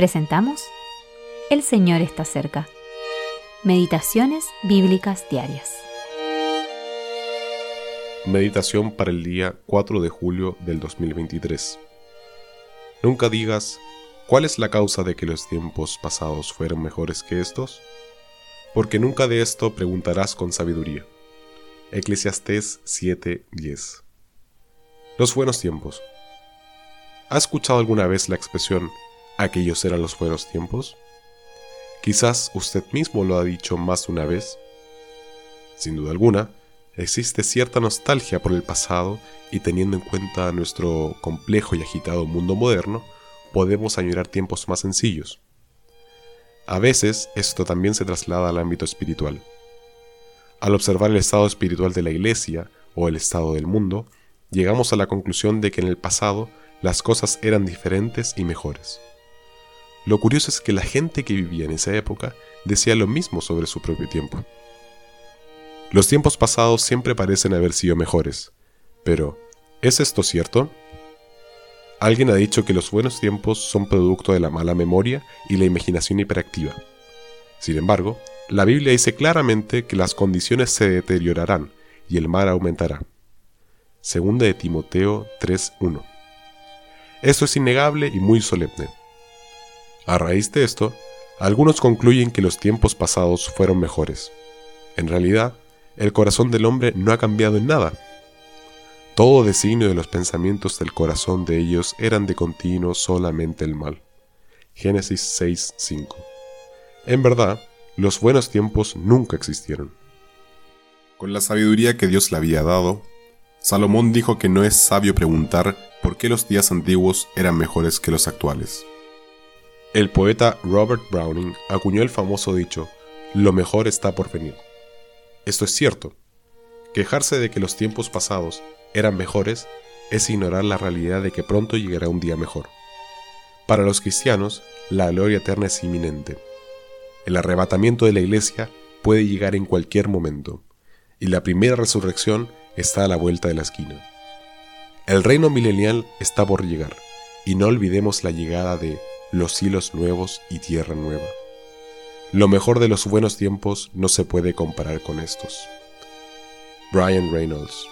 presentamos El Señor está cerca. Meditaciones Bíblicas Diarias. Meditación para el día 4 de julio del 2023. Nunca digas, ¿cuál es la causa de que los tiempos pasados fueron mejores que estos? Porque nunca de esto preguntarás con sabiduría. Eclesiastés 7:10. Los buenos tiempos. ¿Ha escuchado alguna vez la expresión aquellos eran los buenos tiempos? Quizás usted mismo lo ha dicho más de una vez. Sin duda alguna, existe cierta nostalgia por el pasado y teniendo en cuenta nuestro complejo y agitado mundo moderno, podemos añorar tiempos más sencillos. A veces esto también se traslada al ámbito espiritual. Al observar el estado espiritual de la Iglesia o el estado del mundo, llegamos a la conclusión de que en el pasado las cosas eran diferentes y mejores. Lo curioso es que la gente que vivía en esa época decía lo mismo sobre su propio tiempo. Los tiempos pasados siempre parecen haber sido mejores, pero ¿es esto cierto? Alguien ha dicho que los buenos tiempos son producto de la mala memoria y la imaginación hiperactiva. Sin embargo, la Biblia dice claramente que las condiciones se deteriorarán y el mal aumentará. Segunda de Timoteo 3.1. Esto es innegable y muy solemne. A raíz de esto, algunos concluyen que los tiempos pasados fueron mejores. En realidad, el corazón del hombre no ha cambiado en nada. Todo designio de los pensamientos del corazón de ellos eran de continuo solamente el mal. Génesis 6:5. En verdad, los buenos tiempos nunca existieron. Con la sabiduría que Dios le había dado, Salomón dijo que no es sabio preguntar por qué los días antiguos eran mejores que los actuales. El poeta Robert Browning acuñó el famoso dicho, lo mejor está por venir. Esto es cierto. Quejarse de que los tiempos pasados eran mejores es ignorar la realidad de que pronto llegará un día mejor. Para los cristianos, la gloria eterna es inminente. El arrebatamiento de la iglesia puede llegar en cualquier momento, y la primera resurrección está a la vuelta de la esquina. El reino milenial está por llegar, y no olvidemos la llegada de los cielos nuevos y tierra nueva. Lo mejor de los buenos tiempos no se puede comparar con estos. Brian Reynolds